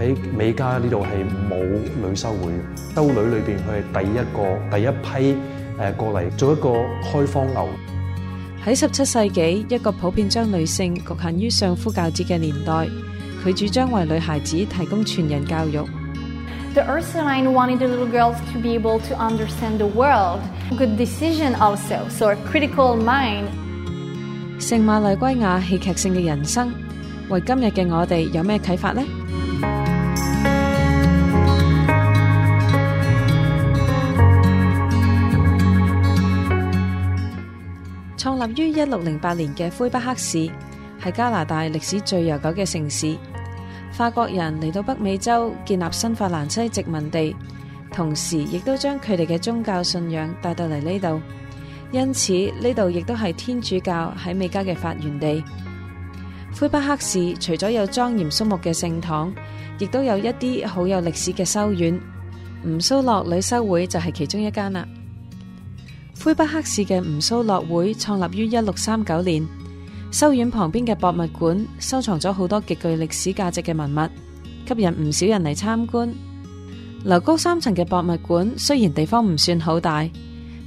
喺美加呢度係冇女修會嘅，修女裏邊佢係第一個、第一批誒過嚟做一個開荒牛。喺十七世紀一個普遍將女性局限於上夫教子嘅年代，佢主張為女孩子提供全人教育。The Ursuline wanted the little girls to be able to understand the world, good decision also, so a critical mind。聖瑪麗圭亞戲劇性嘅人生，為今日嘅我哋有咩启发呢？创立于一六零八年嘅魁北克市，系加拿大历史最悠久嘅城市。法国人嚟到北美洲建立新法兰西殖民地，同时亦都将佢哋嘅宗教信仰带到嚟呢度，因此呢度亦都系天主教喺美加嘅发源地。魁北克市除咗有庄严肃穆嘅圣堂，亦都有一啲好有历史嘅修院，吴苏洛女修会就系其中一间啦。魁北克市嘅吴苏乐会创立于一六三九年，修院旁边嘅博物馆收藏咗好多极具历史价值嘅文物，吸引唔少人嚟参观。楼高三层嘅博物馆虽然地方唔算好大，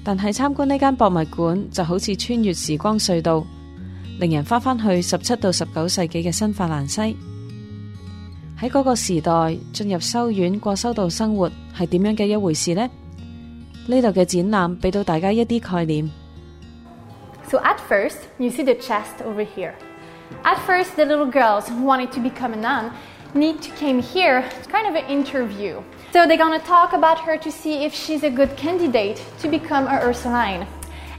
但系参观呢间博物馆就好似穿越时光隧道，令人翻返去十七到十九世纪嘅新法兰西。喺嗰个时代，进入修院过修道生活系点样嘅一回事呢？So at first, you see the chest over here. At first, the little girls who wanted to become a nun need to came here. It's kind of an interview. So they're gonna talk about her to see if she's a good candidate to become a Ursuline.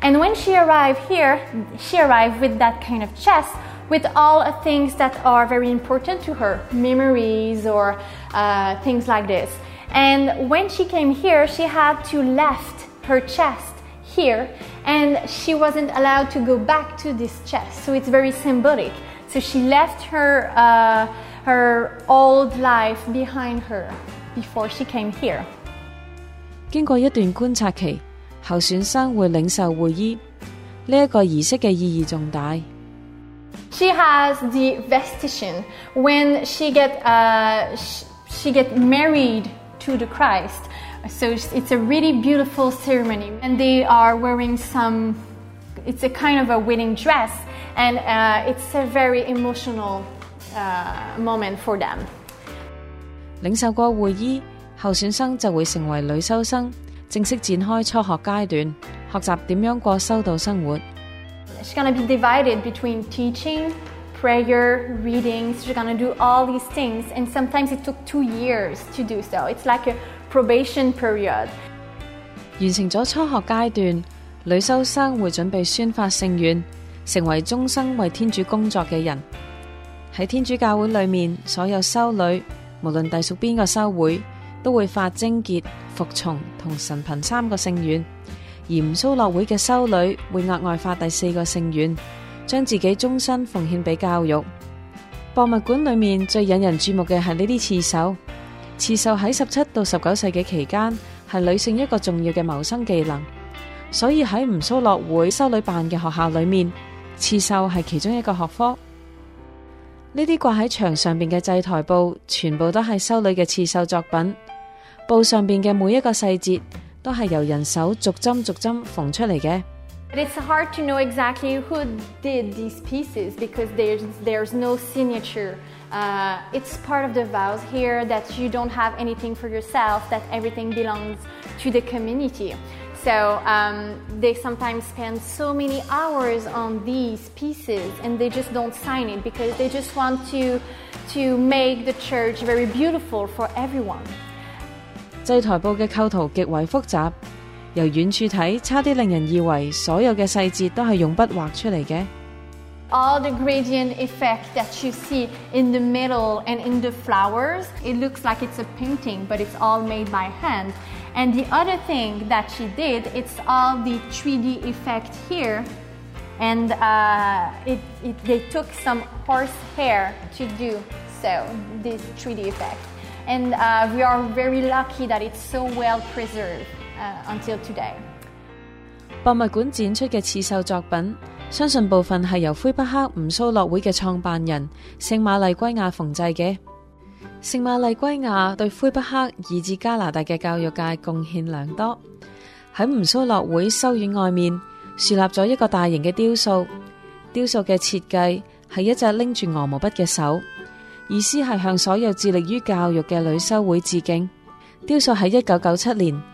And when she arrived here, she arrived with that kind of chest with all things that are very important to her, memories or uh, things like this. And when she came here, she had to left her chest here and she wasn't allowed to go back to this chest. So it's very symbolic. So she left her, uh, her old life behind her before she came here. 經過一段觀察期，候選生會領受會衣，呢一個儀式嘅意義重大。She has the vestition when she get uh, she, she get married to the Christ. So it's a really beautiful ceremony. And they are wearing some, it's a kind of a wedding dress, and uh, it's a very emotional uh, moment for them. It's going gonna be divided between teaching 完成咗初学阶段，女修生会准备宣发圣愿，成为终生为天主工作嘅人。喺天主教会里面，所有修女无论隶属边个修会，都会发贞洁、服从同神贫三个圣愿。唔修乐会嘅修女会额外发第四个圣愿。将自己终身奉献俾教育。博物馆里面最引人注目嘅系呢啲刺绣。刺绣喺十七到十九世纪期间系女性一个重要嘅谋生技能，所以喺吴苏洛会修女办嘅学校里面，刺绣系其中一个学科。呢啲挂喺墙上边嘅祭台布，全部都系修女嘅刺绣作品。布上边嘅每一个细节，都系由人手逐针逐针缝出嚟嘅。It's hard to know exactly who did these pieces because there's, there's no signature. Uh, it's part of the vows here that you don't have anything for yourself, that everything belongs to the community. So um, they sometimes spend so many hours on these pieces and they just don't sign it because they just want to, to make the church very beautiful for everyone. All the gradient effect that you see in the middle and in the flowers, it looks like it's a painting, but it's all made by hand. And the other thing that she did, it's all the 3D effect here. And uh, it, it, they took some horse hair to do so, this 3D effect. And uh, we are very lucky that it's so well preserved. until today，博物馆展出嘅刺绣作品，相信部分系由魁北克吴苏乐会嘅创办人圣玛丽圭亚缝制嘅。圣玛丽圭亚对魁北克以至加拿大嘅教育界贡献良多。喺吴苏乐会修院外面树立咗一个大型嘅雕塑，雕塑嘅设计系一只拎住鹅毛笔嘅手，意思系向所有致力于教育嘅女修会致敬。雕塑喺一九九七年。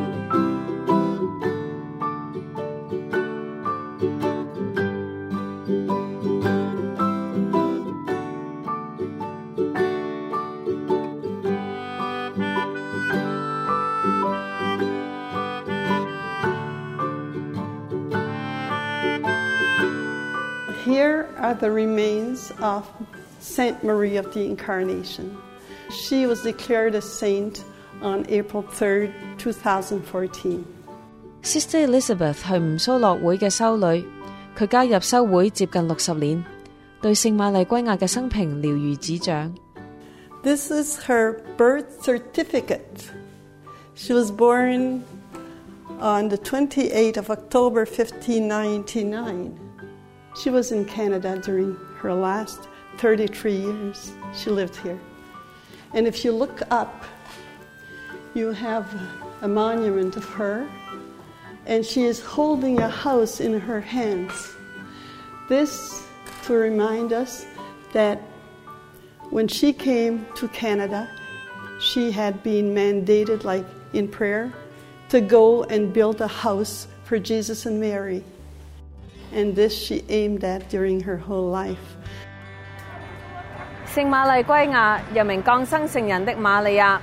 are the remains of Saint Marie of the Incarnation. She was declared a saint on April 3, 2014. Sister Elizabeth 係吳蘇樂會嘅修女，佢加入修會接近六十年，對聖瑪麗圭亞嘅生平了如指掌。This is her birth certificate. She was born on the 28th of October 1599. She was in Canada during her last 33 years. She lived here. And if you look up, you have a monument of her, and she is holding a house in her hands. This to remind us that when she came to Canada, she had been mandated, like in prayer, to go and build a house for Jesus and Mary. and aimed at during this she her whole life. 圣玛丽圭亚，又名降生圣人的玛利亚，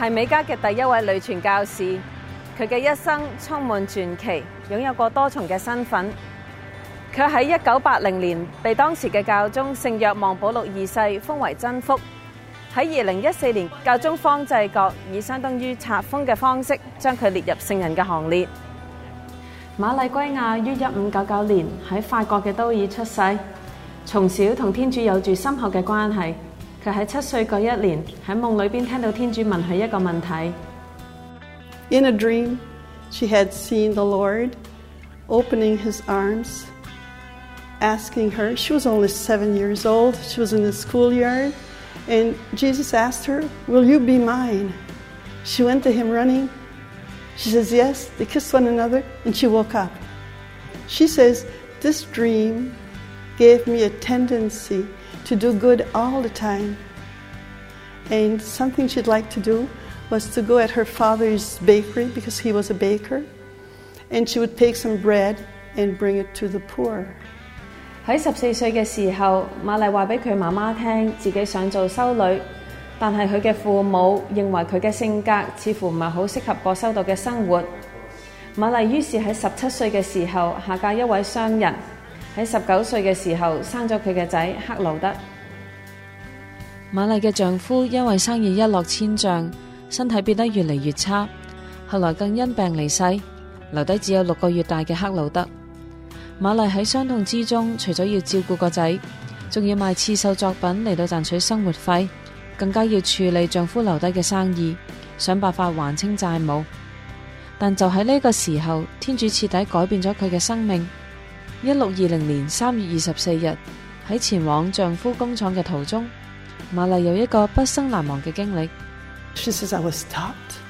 系美加嘅第一位女传教士。佢嘅一生充满传奇，拥有过多重嘅身份。佢喺一九八零年被当时嘅教宗圣约望保禄二世封为真福。喺二零一四年，教宗方济各以相当于册封嘅方式，将佢列入圣人嘅行列。馬禮圭亞於一五九九年喺法國嘅都爾出世，從小同天主有住深厚嘅關係。佢喺七歲嗰一年喺夢裏邊聽到天主問佢一個問題。In a dream, she had seen the Lord opening his arms, asking her. She was only seven years old. She was in the schoolyard, and Jesus asked her, "Will you be mine?" She went to him running. She says, Yes. They kissed one another and she woke up. She says, This dream gave me a tendency to do good all the time. And something she'd like to do was to go at her father's bakery because he was a baker, and she would take some bread and bring it to the poor. 但系佢嘅父母认为佢嘅性格似乎唔系好适合过修道嘅生活。玛丽于是喺十七岁嘅时候下嫁一位商人，喺十九岁嘅时候生咗佢嘅仔克鲁德。玛丽嘅丈夫因为生意一落千丈，身体变得越嚟越差，后来更因病离世，留低只有六个月大嘅克鲁德。玛丽喺伤痛之中，除咗要照顾个仔，仲要卖刺绣作品嚟到赚取生活费。更加要处理丈夫留低嘅生意，想办法还清债务。但就喺呢个时候，天主彻底改变咗佢嘅生命。一六二零年三月二十四日，喺前往丈夫工厂嘅途中，玛丽有一个不生难忘嘅经历。She says I was stopped,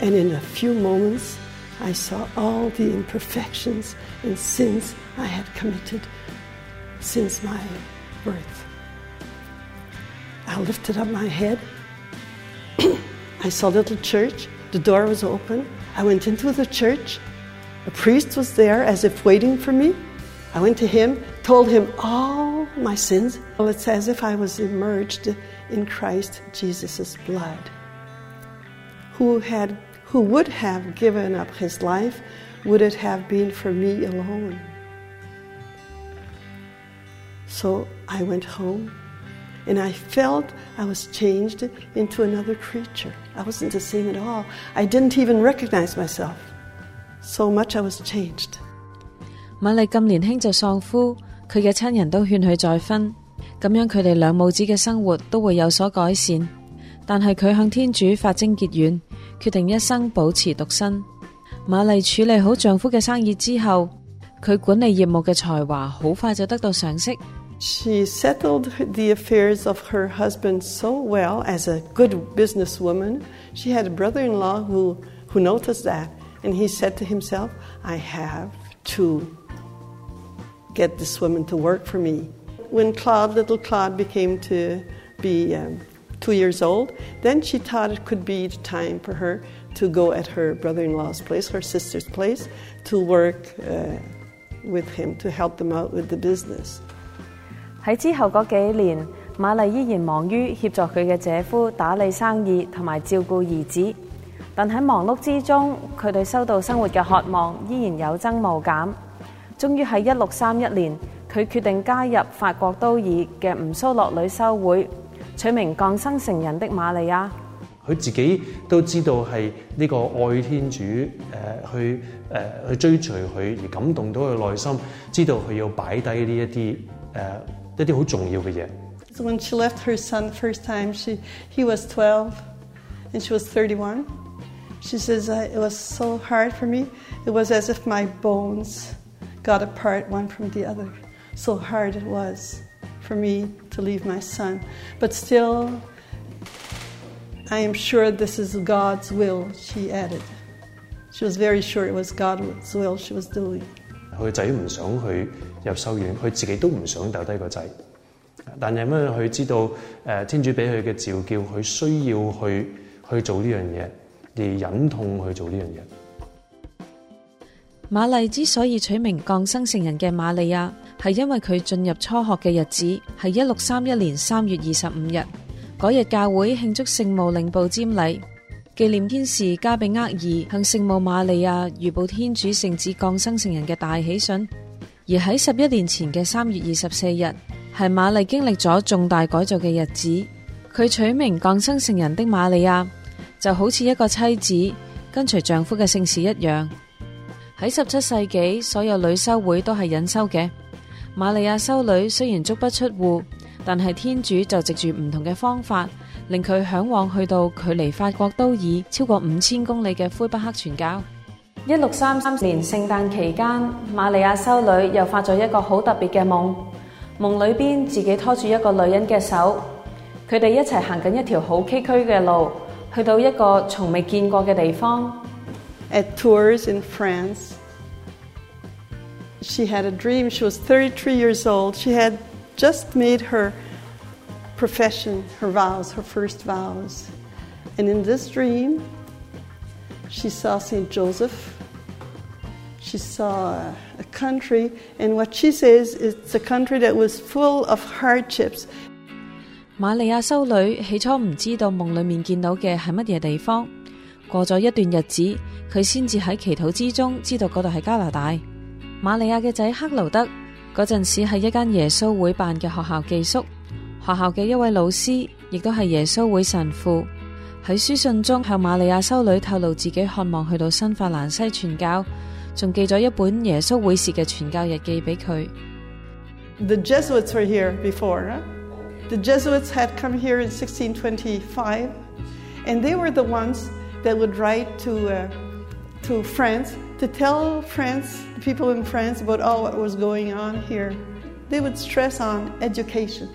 and in a few moments I saw all the imperfections and sins I had committed since my birth. I lifted up my head. I saw little church. The door was open. I went into the church. A priest was there as if waiting for me. I went to him, told him all my sins. Well, it's as if I was immersed in Christ Jesus' blood. Who had who would have given up his life, would it have been for me alone? So I went home and i felt i was changed into another creature i wasn't the same at all i didn't even recognize myself so much i was changed 玛丽咁年轻就丧夫佢嘅亲人都劝佢再婚咁样佢哋两母子嘅生活都会有所改善但系佢向天主发精结怨决定一生保持独身玛丽处理好丈夫嘅生意之后佢管理业务嘅才华好快就得到赏识 She settled the affairs of her husband so well as a good businesswoman. She had a brother in law who, who noticed that, and he said to himself, I have to get this woman to work for me. When Claude, little Claude, became to be um, two years old, then she thought it could be the time for her to go at her brother in law's place, her sister's place, to work uh, with him, to help them out with the business. 喺之後嗰幾年，瑪麗依然忙於協助佢嘅姐夫打理生意同埋照顧兒子，但喺忙碌之中，佢对收到生活嘅渴望依然有增無減。終於喺一六三一年，佢決定加入法國都爾嘅吳蘇洛女修會，取名降生成人的瑪利亞。佢自己都知道係呢個愛天主，去去追隨佢而感動到佢內心，知道佢要擺低呢一啲 when she left her son first time, she he was 12 and she was 31. She says it was so hard for me. It was as if my bones got apart one from the other. So hard it was for me to leave my son. But still I am sure this is God's will, she added. She was very sure it was God's will she was doing. 佢仔唔想去入修院，佢自己都唔想掉低个仔。但系因为佢知道，诶天主俾佢嘅召叫，佢需要去去做呢样嘢，而忍痛去做呢样嘢。玛丽之所以取名降生成人嘅玛利亚，系因为佢进入初学嘅日子系一六三一年三月二十五日，嗰日教会庆祝圣母领布占礼。纪念天使加比厄尔向圣母玛利亚预报天主圣子降生成人嘅大喜讯，而喺十一年前嘅三月二十四日，系玛利经历咗重大改造嘅日子。佢取名降生成人的玛利亚，就好似一个妻子跟随丈夫嘅姓氏一样。喺十七世纪，所有女修会都系隐修嘅，玛利亚修女虽然足不出户，但系天主就藉住唔同嘅方法。令佢向往去到距离法国都已超过五千公里嘅魁北克传教。一六三三年圣诞期间，玛利亚修女又发咗一个好特别嘅梦，梦里边自己拖住一个女人嘅手，佢哋一齐行紧一条好崎岖嘅路，去到一个从未见过嘅地方。At Tours in France, she had a dream. She was thirty-three years old. She had just made her profession, her vows, her first vows. And in this dream, she saw St. Joseph. She saw a country, and what she says is it's a country that was full of hardships. 瑪利亞修女起初唔知道夢裡面見到嘅係乜嘢地方，過咗一段日子，佢先至喺祈禱之中知道嗰度係加拿大。瑪利亞嘅仔克勞德嗰陣時喺一間耶穌會辦嘅學校寄宿。学校嘅一位老师，亦都系耶稣会神父，喺书信中向玛利亚修女透露自己渴望去到新法兰西传教，仲寄咗一本耶稣会士嘅传教日记俾佢。The Jesuits were here before. The Jesuits had come here in 1625, and they were the ones that would write to uh, to France to tell France, the people in France, about all what was going on here. They would stress on education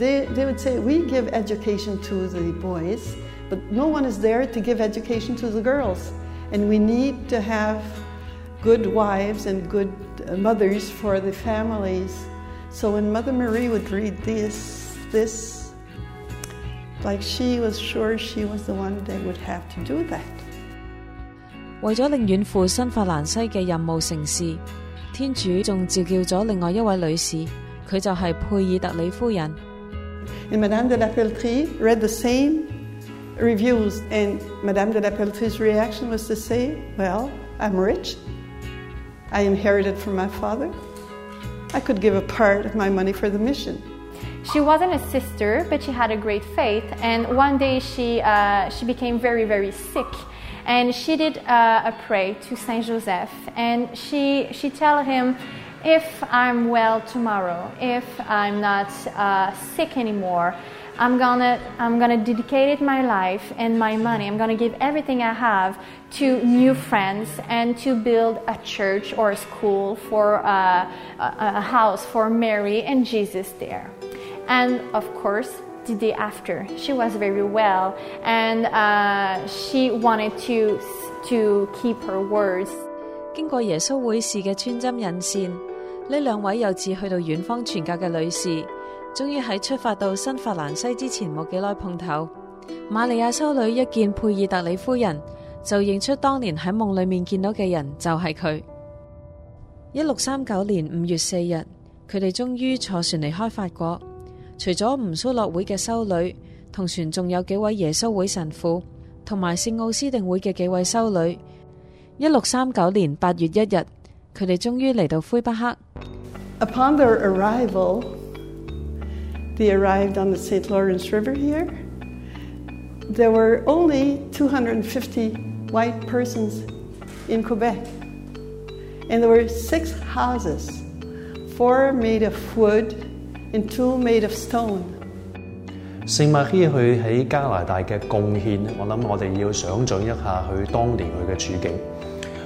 they, they would say, We give education to the boys, but no one is there to give education to the girls. And we need to have good wives and good uh, mothers for the families. So when Mother Marie would read this, this, like she was sure she was the one that would have to do that. And Madame de la Peltrie read the same reviews, and Madame de la Peltrie's reaction was to say, Well, I'm rich. I inherited from my father. I could give a part of my money for the mission. She wasn't a sister, but she had a great faith. And one day she, uh, she became very, very sick. And she did uh, a pray to Saint Joseph. And she, she tell him, if I'm well tomorrow, if I'm not uh, sick anymore, I'm gonna, I'm gonna dedicate my life and my money. I'm gonna give everything I have to new friends and to build a church or a school for uh, a, a house for Mary and Jesus there. And of course, the day after, she was very well and uh, she wanted to to keep her words. 經過耶穌會士嘅穿針引線。呢两位有志去到远方传教嘅女士，终于喺出发到新法兰西之前冇几耐碰头。玛利亚修女一见佩尔特里夫人，就认出当年喺梦里面见到嘅人就系佢。一六三九年五月四日，佢哋终于坐船离开法国。除咗吴苏洛会嘅修女，同船仲有几位耶稣会神父，同埋圣奥斯定会嘅几位修女。一六三九年八月一日。Upon their arrival, they arrived on the St. Lawrence River here. There were only 250 white persons in Quebec. And there were six houses, four made of wood and two made of stone. 聖馬希佢喺加拿大嘅貢獻，我諗我哋要想像一下佢當年佢嘅處境。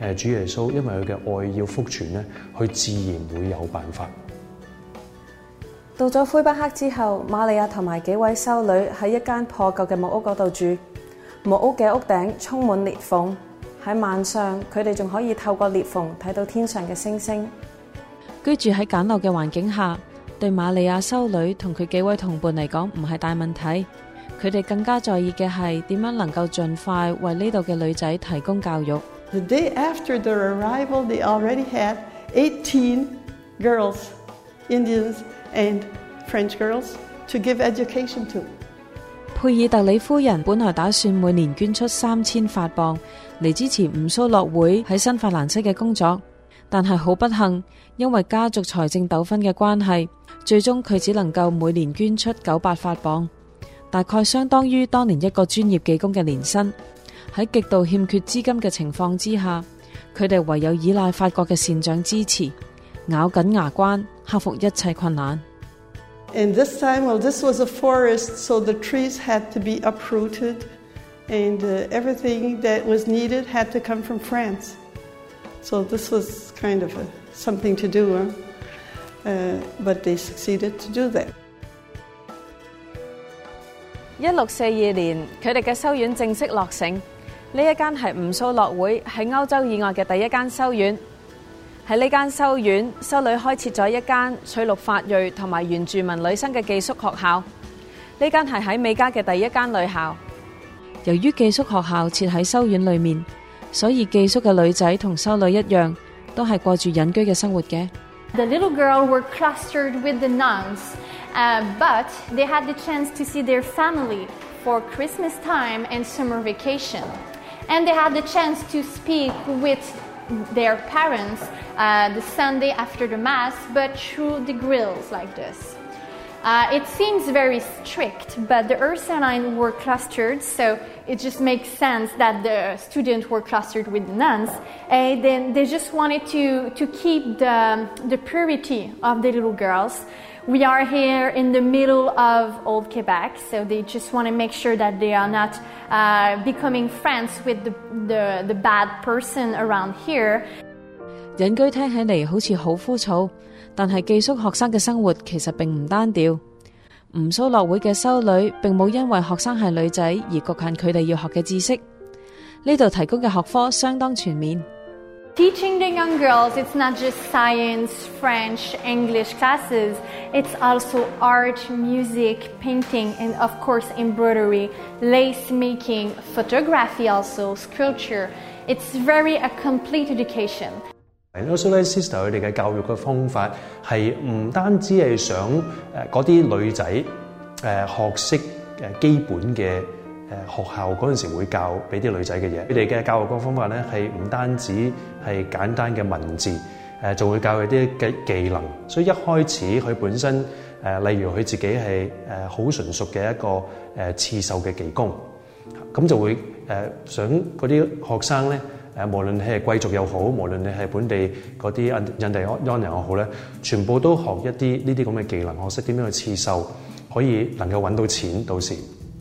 诶，主耶稣，因为佢嘅爱要复存咧，佢自然会有办法。到咗灰巴克之后，玛利亚同埋几位修女喺一间破旧嘅木屋嗰度住。木屋嘅屋顶充满裂缝，喺晚上佢哋仲可以透过裂缝睇到天上嘅星星。居住喺简陋嘅环境下，对玛利亚修女同佢几位同伴嚟讲唔系大问题。佢哋更加在意嘅系点样能够尽快为呢度嘅女仔提供教育。the day after their arrival they already had eighteen girls indians and french girls to give education to 佩尔特里夫人本来打算每年捐出三千法镑嚟支持吴苏乐会喺新法兰西嘅工作但系好不幸因为家族财政纠纷嘅关系最终佢只能够每年捐出九百法镑大概相当于当年一个专业技工嘅年薪喺极度欠缺资金嘅情况之下，佢哋唯有依赖法国嘅善长支持，咬紧牙关克服一切困难。And this time, well, this was a forest, so the trees had to be uprooted, and everything that was needed had to come from France. So this was kind of something to do, but they succeeded to do that. 一六四二年，佢哋嘅修院正式落成。呢一间系吴苏乐会喺欧洲以外嘅第一间修院，喺呢间修院，修女开设咗一间翠绿法裔同埋原住民女生嘅寄宿学校。呢间系喺美加嘅第一间女校。由于寄宿学校设喺修院里面，所以寄宿嘅女仔同修女一样，都系过住隐居嘅生活嘅。The little g i r l were clustered with the nuns, but they had the chance to see their family for Christmas time and summer vacation. and they had the chance to speak with their parents uh, the Sunday after the Mass, but through the grills like this. Uh, it seems very strict, but the Ursulines were clustered, so it just makes sense that the students were clustered with the nuns. And then they just wanted to, to keep the, the purity of the little girls. We are here in the middle of old Quebec, so they just want to make sure that they are not 啊 becoming friends with the the bad person around here 隐居听起嚟好似好枯燥但系寄宿学生嘅生活其实并唔单调吴苏乐会嘅修女并冇因为学生系女仔而局限佢哋要学嘅知识呢度提供嘅学科相当全面 Teaching the young girls, it's not just science, French, English classes, it's also art, music, painting, and of course, embroidery, lace making, photography, also sculpture. It's very a complete education. Also 學校嗰陣時會教俾啲女仔嘅嘢，佢哋嘅教育嗰方法咧係唔單止係簡單嘅文字，誒仲會教佢啲嘅技能。所以一開始佢本身誒，例如佢自己係誒好純熟嘅一個誒刺繡嘅技工，咁就會誒想嗰啲學生咧，誒無論你係貴族又好，無論你係本地嗰啲印印第安人又好咧，全部都學一啲呢啲咁嘅技能，學識點樣去刺繡，可以能夠揾到錢到時。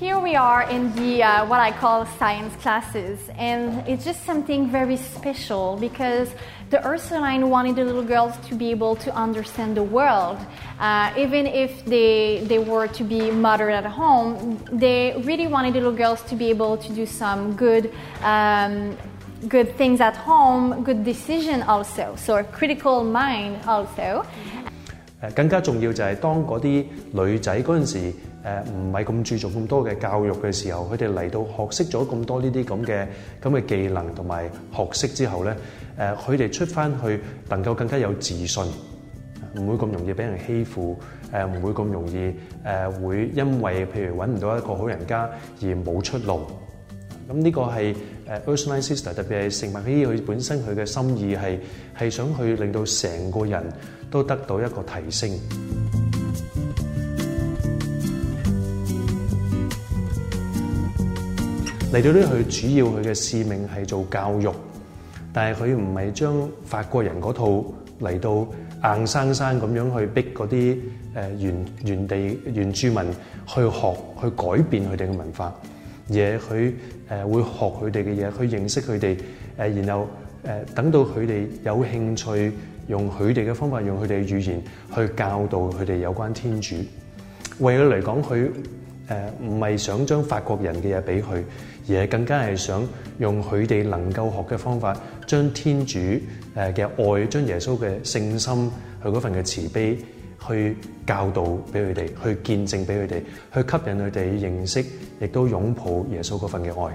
Here we are in the uh, what I call science classes, and it's just something very special because the Ursuline wanted the little girls to be able to understand the world. Uh, even if they, they were to be mothered at home, they really wanted the little girls to be able to do some good um, good things at home, good decision also. So a critical mind also. Uh, 誒唔係咁注重咁多嘅教育嘅時候，佢哋嚟到學識咗咁多呢啲咁嘅咁嘅技能同埋學識之後咧，誒佢哋出翻去能夠更加有自信，唔會咁容易俾人欺負，誒唔會咁容易誒會因為譬如揾唔到一個好人家而冇出路。咁呢個係誒 Earthline Sister 特別係成物。希佢本身佢嘅心意係係想去令到成個人都得到一個提升。嚟到呢，佢主要佢嘅使命係做教育，但系佢唔係將法國人嗰套嚟到硬生生咁樣去逼嗰啲誒原原地原住民去學去改變佢哋嘅文化，而係佢誒會學佢哋嘅嘢，去認識佢哋誒，然後誒等到佢哋有興趣，用佢哋嘅方法，用佢哋嘅語言去教導佢哋有關天主。為佢嚟講，佢。誒唔係想將法國人嘅嘢俾佢，而係更加係想用佢哋能夠學嘅方法，將天主誒嘅愛，將耶穌嘅聖心，佢嗰份嘅慈悲，去教導俾佢哋，去見證俾佢哋，去吸引佢哋認識，亦都擁抱耶穌嗰份嘅愛。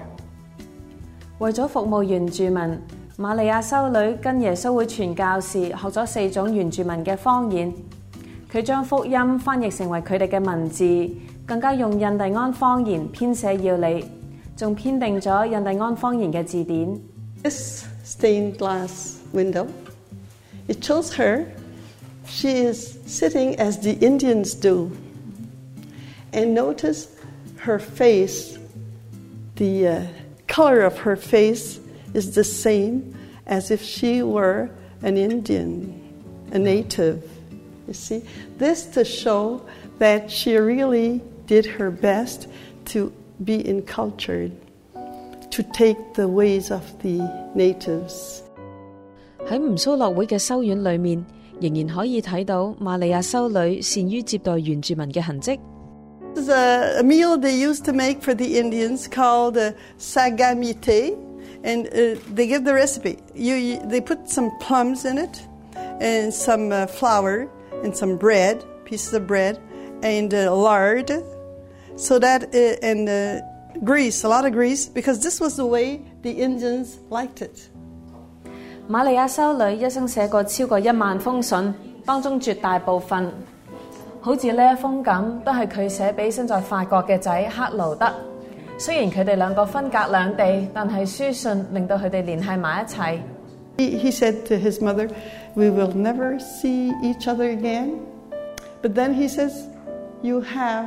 為咗服務原住民，瑪利亞修女跟耶穌會傳教士學咗四種原住民嘅方言，佢將福音翻譯成為佢哋嘅文字。更加用印第安方言编写要理，仲编定咗印第安方言嘅字典。This stained glass window, it shows her she is sitting as the Indians do, and notice her face. The uh, color of her face is the same as if she were an Indian, a native. You see, this to show that she really did her best to be encultured, to take the ways of the natives. 喺吳蘇樂會嘅修院裏面，仍然可以睇到瑪利亞修女善於接待原住民嘅痕跡。This is a, a meal they used to make for the Indians called uh, sagamite, and uh, they give the recipe. You, you, they put some plums in it, and some uh, flour, and some bread, pieces of bread, and lard. So that, uh, and uh, grease, a lot of grease, because this was the way the Indians liked it. 瑪利亞修女一生寫過超過一萬封信，當中絕大部分好似呢一封咁，都係佢寫俾身在法國嘅仔克勞德。雖然佢哋兩個分隔兩地，但係書信令到佢哋聯繫埋一齊。He, he said to his mother, "We will never see each other again." But then he says, "You have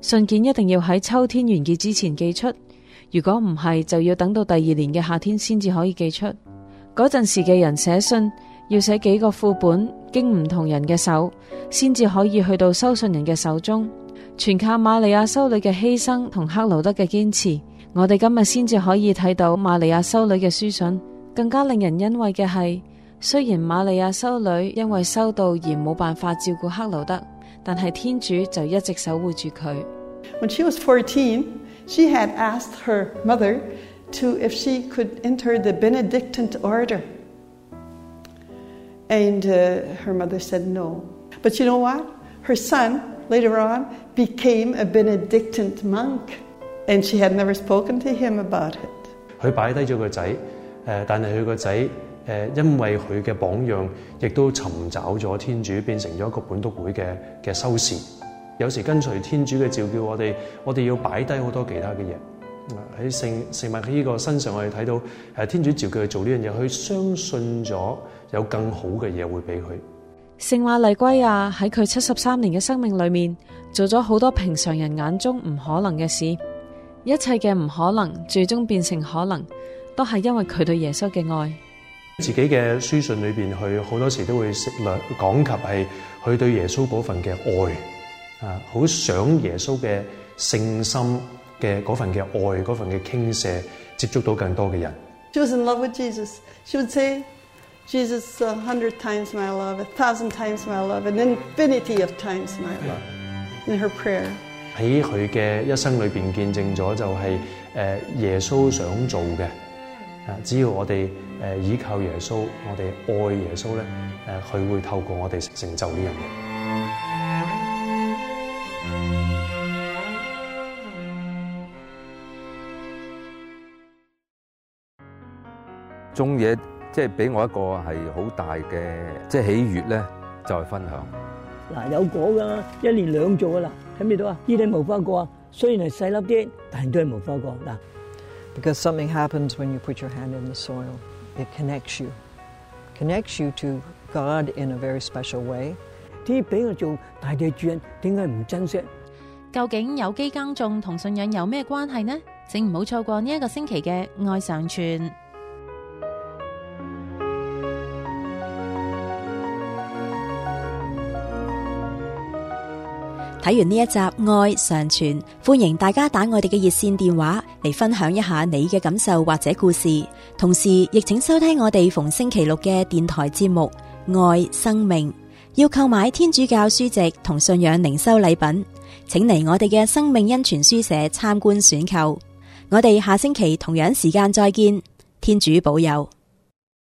信件一定要喺秋天完结之前寄出，如果唔系，就要等到第二年嘅夏天先至可以寄出。嗰阵时嘅人写信要写几个副本，经唔同人嘅手，先至可以去到收信人嘅手中。全靠玛利亚修女嘅牺牲同克劳德嘅坚持，我哋今日先至可以睇到玛利亚修女嘅书信。更加令人欣慰嘅系，虽然玛利亚修女因为修道而冇办法照顾克劳德。When she was fourteen, she had asked her mother to if she could enter the Benedictine order, and uh, her mother said no. But you know what? Her son later on became a Benedictine monk, and she had never spoken to him about it. 佢擺低咗個仔，誒，但係佢個仔。誒，因為佢嘅榜樣，亦都尋找咗天主，變成咗一個本督會嘅嘅修士。有時跟隨天主嘅召叫，我哋我哋要擺低好多其他嘅嘢。喺聖聖物喺呢個身上，我哋睇到誒天主召叫佢做呢樣嘢，佢相信咗有更好嘅嘢會俾佢。聖瑪麗歸亞喺佢七十三年嘅生命裏面做咗好多平常人眼中唔可能嘅事，一切嘅唔可能最終變成可能，都係因為佢對耶穌嘅愛。自己嘅书信里边，佢好多时都会识略讲及系佢对耶稣嗰份嘅爱啊，好想耶稣嘅圣心嘅嗰份嘅爱，嗰份嘅倾泻，接触到更多嘅人。She was in love with Jesus. She would say, "Jesus, a hundred times my love, a thousand times my love, an infinity of times my love." In her prayer. 喺佢嘅一生里边见证咗，就系诶耶稣想做嘅啊，只要我哋。誒依靠耶穌，我哋愛耶穌咧，誒佢會透過我哋成就呢樣嘢。中嘢即係俾我一個係好大嘅即係喜悦咧，就係分享。嗱，有果噶，一年兩做噶啦，睇唔睇到啊？依啲冇花果啊，雖然係細粒啲，但係都係冇花果嗱。Because something happens when you put your hand in the soil. connects you connects you to god in a very special way 啲俾我做大嘅主人点解唔珍惜究竟有机耕种同信仰有咩关系呢请唔好错过呢一个星期嘅爱上传睇完呢一集《爱常存》，欢迎大家打我哋嘅热线电话嚟分享一下你嘅感受或者故事。同时，亦请收听我哋逢星期六嘅电台节目《爱生命》。要购买天主教书籍同信仰灵修礼品，请嚟我哋嘅生命恩泉书社参观选购。我哋下星期同样时间再见。天主保佑。